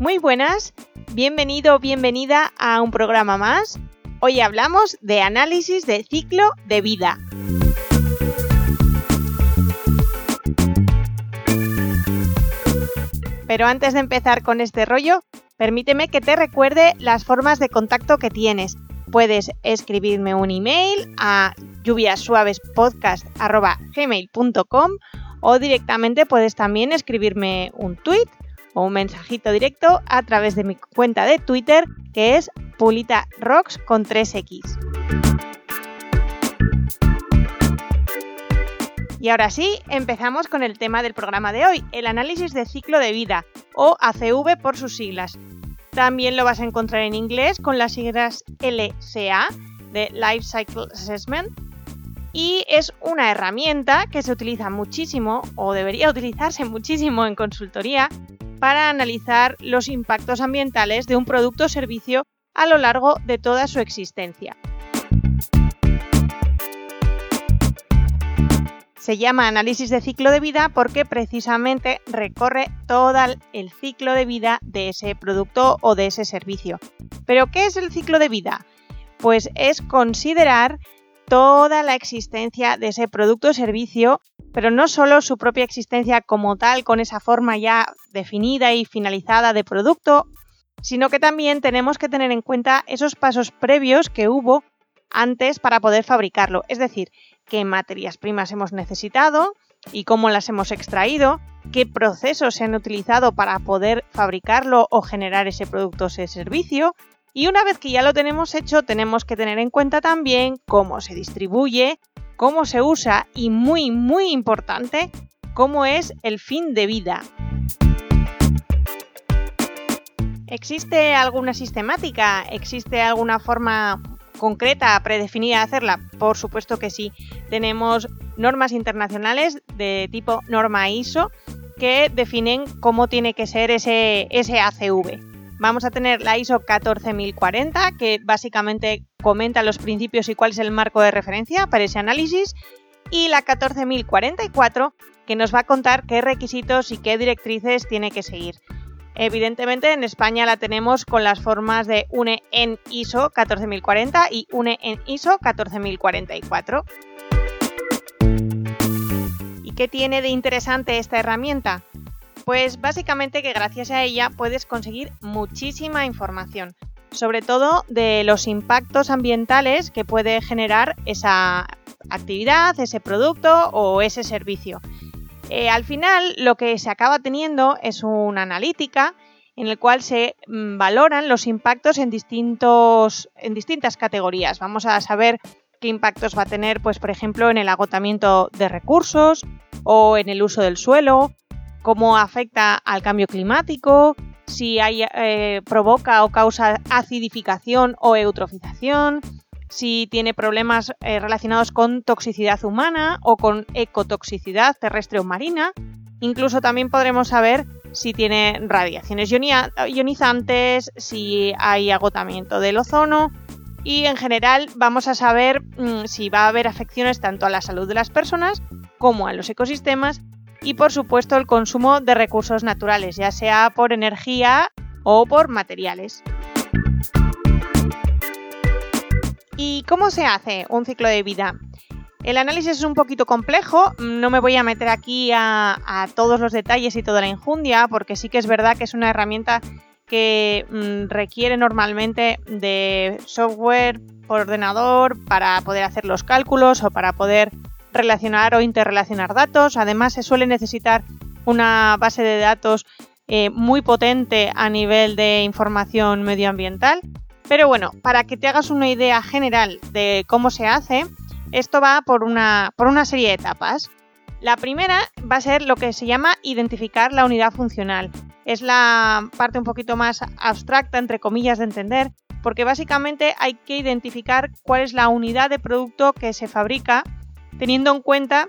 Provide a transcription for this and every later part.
Muy buenas, bienvenido o bienvenida a un programa más. Hoy hablamos de análisis de ciclo de vida. Pero antes de empezar con este rollo, permíteme que te recuerde las formas de contacto que tienes. Puedes escribirme un email a lluviasuavespodcast.gmail.com o directamente puedes también escribirme un tweet o un mensajito directo a través de mi cuenta de Twitter que es Pulita Rocks con 3X. Y ahora sí, empezamos con el tema del programa de hoy, el análisis de ciclo de vida, o ACV por sus siglas. También lo vas a encontrar en inglés con las siglas LCA, de Life Cycle Assessment, y es una herramienta que se utiliza muchísimo, o debería utilizarse muchísimo en consultoría, para analizar los impactos ambientales de un producto o servicio a lo largo de toda su existencia. Se llama análisis de ciclo de vida porque precisamente recorre todo el ciclo de vida de ese producto o de ese servicio. ¿Pero qué es el ciclo de vida? Pues es considerar toda la existencia de ese producto o servicio, pero no solo su propia existencia como tal, con esa forma ya definida y finalizada de producto, sino que también tenemos que tener en cuenta esos pasos previos que hubo antes para poder fabricarlo, es decir, qué materias primas hemos necesitado y cómo las hemos extraído, qué procesos se han utilizado para poder fabricarlo o generar ese producto o ese servicio. Y una vez que ya lo tenemos hecho, tenemos que tener en cuenta también cómo se distribuye, cómo se usa y muy, muy importante, cómo es el fin de vida. ¿Existe alguna sistemática? ¿Existe alguna forma concreta, predefinida de hacerla? Por supuesto que sí. Tenemos normas internacionales de tipo norma ISO que definen cómo tiene que ser ese, ACV. Vamos a tener la ISO 14040, que básicamente comenta los principios y cuál es el marco de referencia para ese análisis, y la 14044, que nos va a contar qué requisitos y qué directrices tiene que seguir. Evidentemente en España la tenemos con las formas de UNE en ISO 14040 y UNE en ISO 14044. ¿Y qué tiene de interesante esta herramienta? Pues básicamente que gracias a ella puedes conseguir muchísima información, sobre todo de los impactos ambientales que puede generar esa actividad, ese producto o ese servicio. Eh, al final lo que se acaba teniendo es una analítica en el cual se mm, valoran los impactos en, distintos, en distintas categorías. Vamos a saber qué impactos va a tener, pues, por ejemplo, en el agotamiento de recursos o en el uso del suelo, cómo afecta al cambio climático, si eh, provoca o causa acidificación o eutrofización, si tiene problemas eh, relacionados con toxicidad humana o con ecotoxicidad terrestre o marina. Incluso también podremos saber si tiene radiaciones ionizantes, si hay agotamiento del ozono y en general vamos a saber mm, si va a haber afecciones tanto a la salud de las personas como a los ecosistemas y por supuesto el consumo de recursos naturales, ya sea por energía o por materiales. ¿Y cómo se hace un ciclo de vida? El análisis es un poquito complejo, no me voy a meter aquí a, todos los detalles y toda la injundia, porque sí que es verdad que es una herramienta que mm, requiere normalmente de software por ordenador para poder hacer los cálculos o para poder relacionar o interrelacionar datos. Además, se suele necesitar una base de datos eh, muy potente a nivel de información medioambiental pero bueno, para que te hagas una idea general de cómo se hace, esto va por una, por una serie de etapas. La primera va a ser lo que se llama identificar la unidad funcional. Es la parte un poquito más abstracta, entre comillas, de entender, porque básicamente hay que identificar cuál es la unidad de producto que se fabrica teniendo en cuenta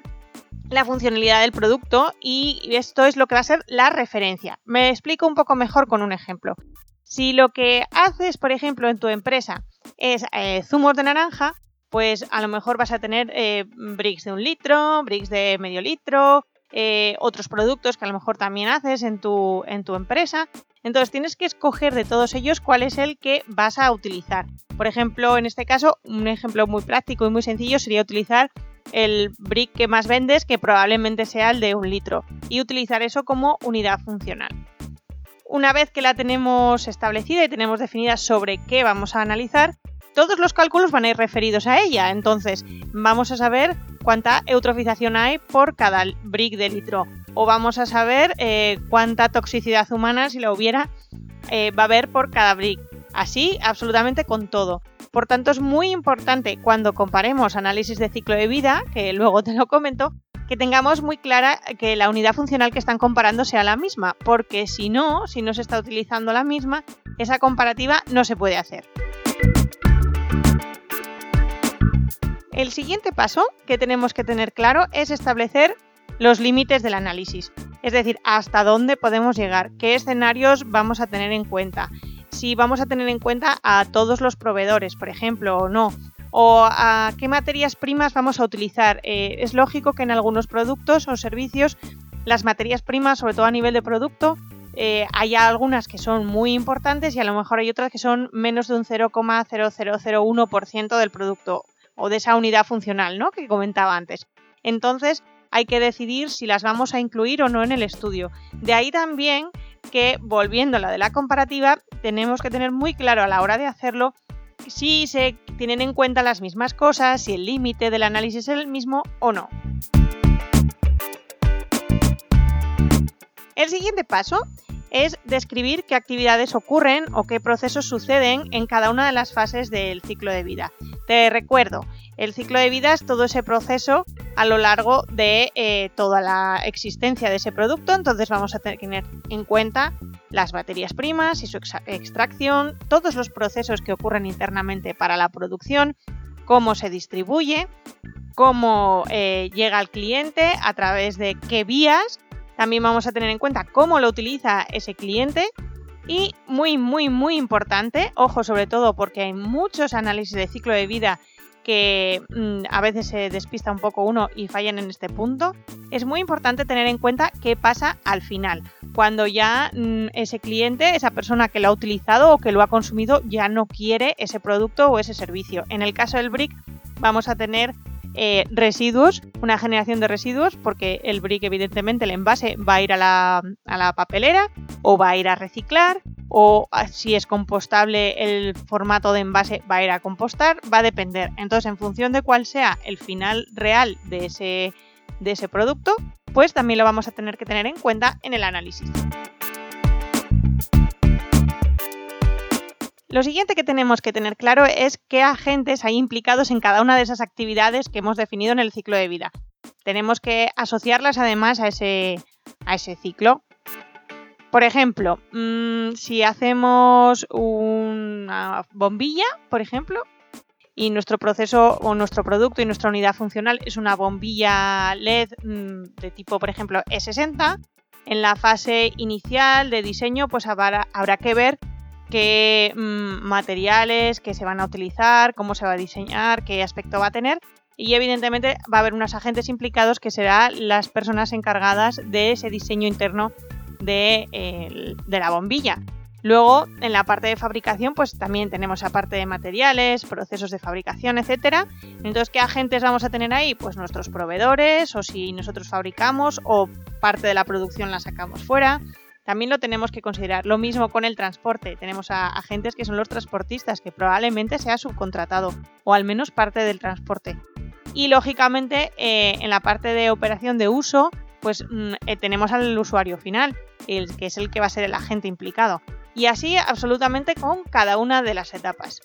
la funcionalidad del producto y esto es lo que va a ser la referencia. Me explico un poco mejor con un ejemplo. Si lo que haces, por ejemplo, en tu empresa es eh, zumos de naranja, pues a lo mejor vas a tener eh, bricks de un litro, bricks de medio litro, eh, otros productos que a lo mejor también haces en tu, en tu empresa. Entonces tienes que escoger de todos ellos cuál es el que vas a utilizar. Por ejemplo, en este caso, un ejemplo muy práctico y muy sencillo sería utilizar el brick que más vendes, que probablemente sea el de un litro, y utilizar eso como unidad funcional. Una vez que la tenemos establecida y tenemos definida sobre qué vamos a analizar, todos los cálculos van a ir referidos a ella. Entonces, vamos a saber cuánta eutrofización hay por cada brick de litro. O vamos a saber eh, cuánta toxicidad humana, si la hubiera, eh, va a haber por cada brick. Así, absolutamente con todo. Por tanto, es muy importante cuando comparemos análisis de ciclo de vida, que luego te lo comento, que tengamos muy clara que la unidad funcional que están comparando sea la misma, porque si no, si no se está utilizando la misma, esa comparativa no se puede hacer. El siguiente paso que tenemos que tener claro es establecer los límites del análisis, es decir, hasta dónde podemos llegar, qué escenarios vamos a tener en cuenta, si vamos a tener en cuenta a todos los proveedores, por ejemplo, o no, o a qué materias primas vamos a utilizar. Eh, es lógico que en algunos productos o servicios las materias primas, sobre todo a nivel de producto, eh, haya algunas que son muy importantes y a lo mejor hay otras que son menos de un 0,0001% del producto o de esa unidad funcional ¿no? que comentaba antes. Entonces hay que decidir si las vamos a incluir o no en el estudio. De ahí también que, volviendo a la de la comparativa, tenemos que tener muy claro a la hora de hacerlo si se tienen en cuenta las mismas cosas, si el límite del análisis es el mismo o no. El siguiente paso es describir qué actividades ocurren o qué procesos suceden en cada una de las fases del ciclo de vida. Te recuerdo, el ciclo de vida es todo ese proceso a lo largo de eh, toda la existencia de ese producto, entonces vamos a tener en cuenta las materias primas y su extracción, todos los procesos que ocurren internamente para la producción, cómo se distribuye, cómo eh, llega al cliente, a través de qué vías, también vamos a tener en cuenta cómo lo utiliza ese cliente. Y muy, muy, muy importante, ojo sobre todo porque hay muchos análisis de ciclo de vida que mm, a veces se despista un poco uno y fallan en este punto, es muy importante tener en cuenta qué pasa al final, cuando ya mm, ese cliente, esa persona que lo ha utilizado o que lo ha consumido ya no quiere ese producto o ese servicio. En el caso del brick vamos a tener eh, residuos, una generación de residuos, porque el brick, evidentemente, el envase va a ir a la, a la papelera o va a ir a reciclar o si es compostable el formato de envase va a ir a compostar, va a depender. Entonces, en función de cuál sea el final real de ese, de ese producto, pues también lo vamos a tener que tener en cuenta en el análisis. Lo siguiente que tenemos que tener claro es qué agentes hay implicados en cada una de esas actividades que hemos definido en el ciclo de vida. Tenemos que asociarlas además a ese, a ese ciclo. Por ejemplo, mm, si hacemos una bombilla, por ejemplo, y nuestro proceso o nuestro producto y nuestra unidad funcional es una bombilla LED mm, de tipo, por ejemplo, E60, en la fase inicial de diseño pues habrá, que ver qué mm, materiales que se van a utilizar, cómo se va a diseñar, qué aspecto va a tener. Y evidentemente va a haber unos agentes implicados que serán las personas encargadas de ese diseño interno de, la bombilla. Luego, en la parte de fabricación, pues también tenemos la parte de materiales, procesos de fabricación, etcétera. Entonces, ¿qué agentes vamos a tener ahí? Pues nuestros proveedores, o si nosotros fabricamos, o parte de la producción la sacamos fuera también lo tenemos que considerar. Lo mismo con el transporte. Tenemos a agentes que son los transportistas, que probablemente sea subcontratado o al menos parte del transporte. Y lógicamente eh, en la parte de operación de uso, pues mm, eh, tenemos al usuario final, el, que es el que va a ser el agente implicado. Y así absolutamente con cada una de las etapas.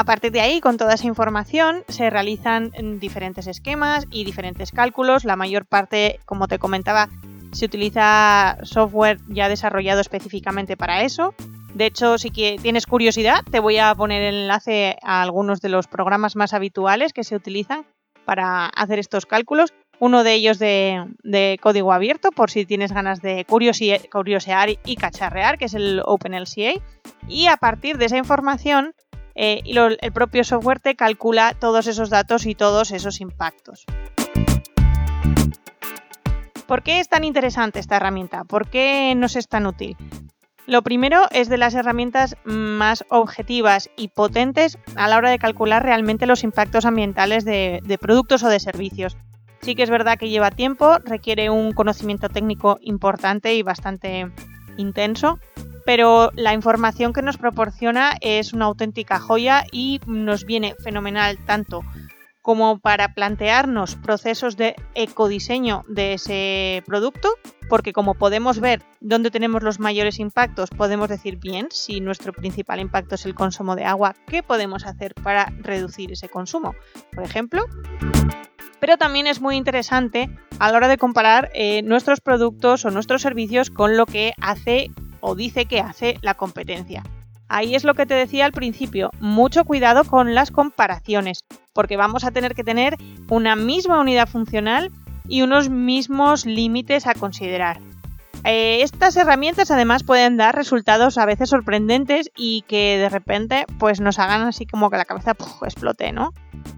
A partir de ahí, con toda esa información, se realizan diferentes esquemas y diferentes cálculos. La mayor parte, como te comentaba, se utiliza software ya desarrollado específicamente para eso. De hecho, si tienes curiosidad, te voy a poner el enlace a algunos de los programas más habituales que se utilizan para hacer estos cálculos. Uno de ellos de, código abierto, por si tienes ganas de curiosear y cacharrear, que es el OpenLCA. Y a partir de esa información, eh, el propio software te calcula todos esos datos y todos esos impactos. ¿Por qué es tan interesante esta herramienta? ¿Por qué nos es tan útil? Lo primero es de las herramientas más objetivas y potentes a la hora de calcular realmente los impactos ambientales de, productos o de servicios. Sí que es verdad que lleva tiempo, requiere un conocimiento técnico importante y bastante intenso, pero la información que nos proporciona es una auténtica joya y nos viene fenomenal tanto como para plantearnos procesos de ecodiseño de ese producto, porque como podemos ver dónde tenemos los mayores impactos, podemos decir bien, si nuestro principal impacto es el consumo de agua, ¿qué podemos hacer para reducir ese consumo? Por ejemplo, pero también es muy interesante a la hora de comparar eh, nuestros productos o nuestros servicios con lo que hace o dice que hace la competencia. Ahí es lo que te decía al principio, mucho cuidado con las comparaciones, porque vamos a tener que tener una misma unidad funcional y unos mismos límites a considerar. Eh, estas herramientas además pueden dar resultados a veces sorprendentes y que de repente pues nos hagan así como que la cabeza explote, ¿no?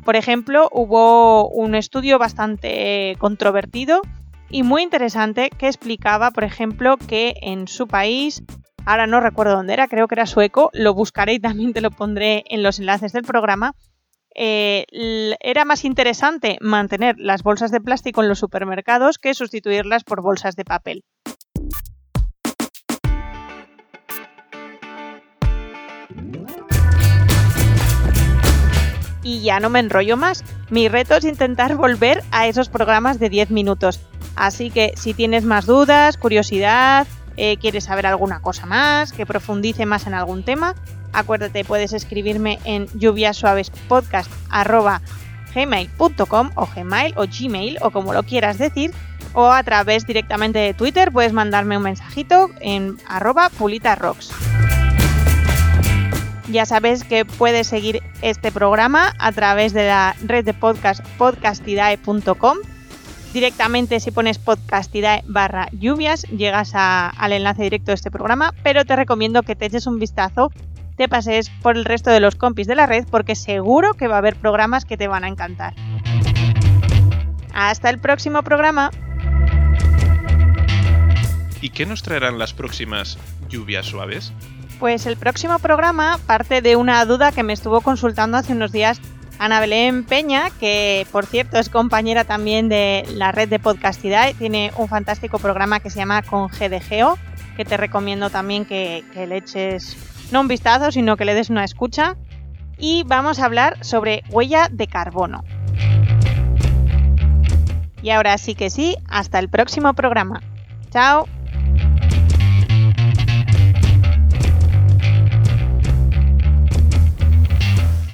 Por ejemplo, hubo un estudio bastante controvertido y muy interesante que explicaba, por ejemplo, que en su país ahora no recuerdo dónde era, creo que era sueco, lo buscaré y también te lo pondré en los enlaces del programa. Eh, era más interesante mantener las bolsas de plástico en los supermercados que sustituirlas por bolsas de papel. Y ya no me enrollo más. Mi reto es intentar volver a esos programas de 10 minutos. Así que si tienes más dudas, curiosidad, eh, quieres saber alguna cosa más, que profundice más en algún tema, acuérdate, puedes escribirme en lluviasuavespodcast.gmail.com o gmail o gmail o como lo quieras decir o a través directamente de Twitter puedes mandarme un mensajito en arroba pulitarrocks. Ya sabes que puedes seguir este programa a través de la red de podcast podcastidae.com Directamente si pones podcastidae barra lluvias llegas al enlace directo de este programa, pero te recomiendo que te eches un vistazo, te pases por el resto de los compis de la red porque seguro que va a haber programas que te van a encantar. Hasta el próximo programa. ¿Y qué nos traerán las próximas lluvias suaves? Pues el próximo programa parte de una duda que me estuvo consultando hace unos días Ana Belén Peña, que por cierto es compañera también de la red de Podcastidad, tiene un fantástico programa que se llama Con GDGO, que te recomiendo también que, que le eches no un vistazo, sino que le des una escucha. Y vamos a hablar sobre huella de carbono. Y ahora sí que sí, hasta el próximo programa. Chao.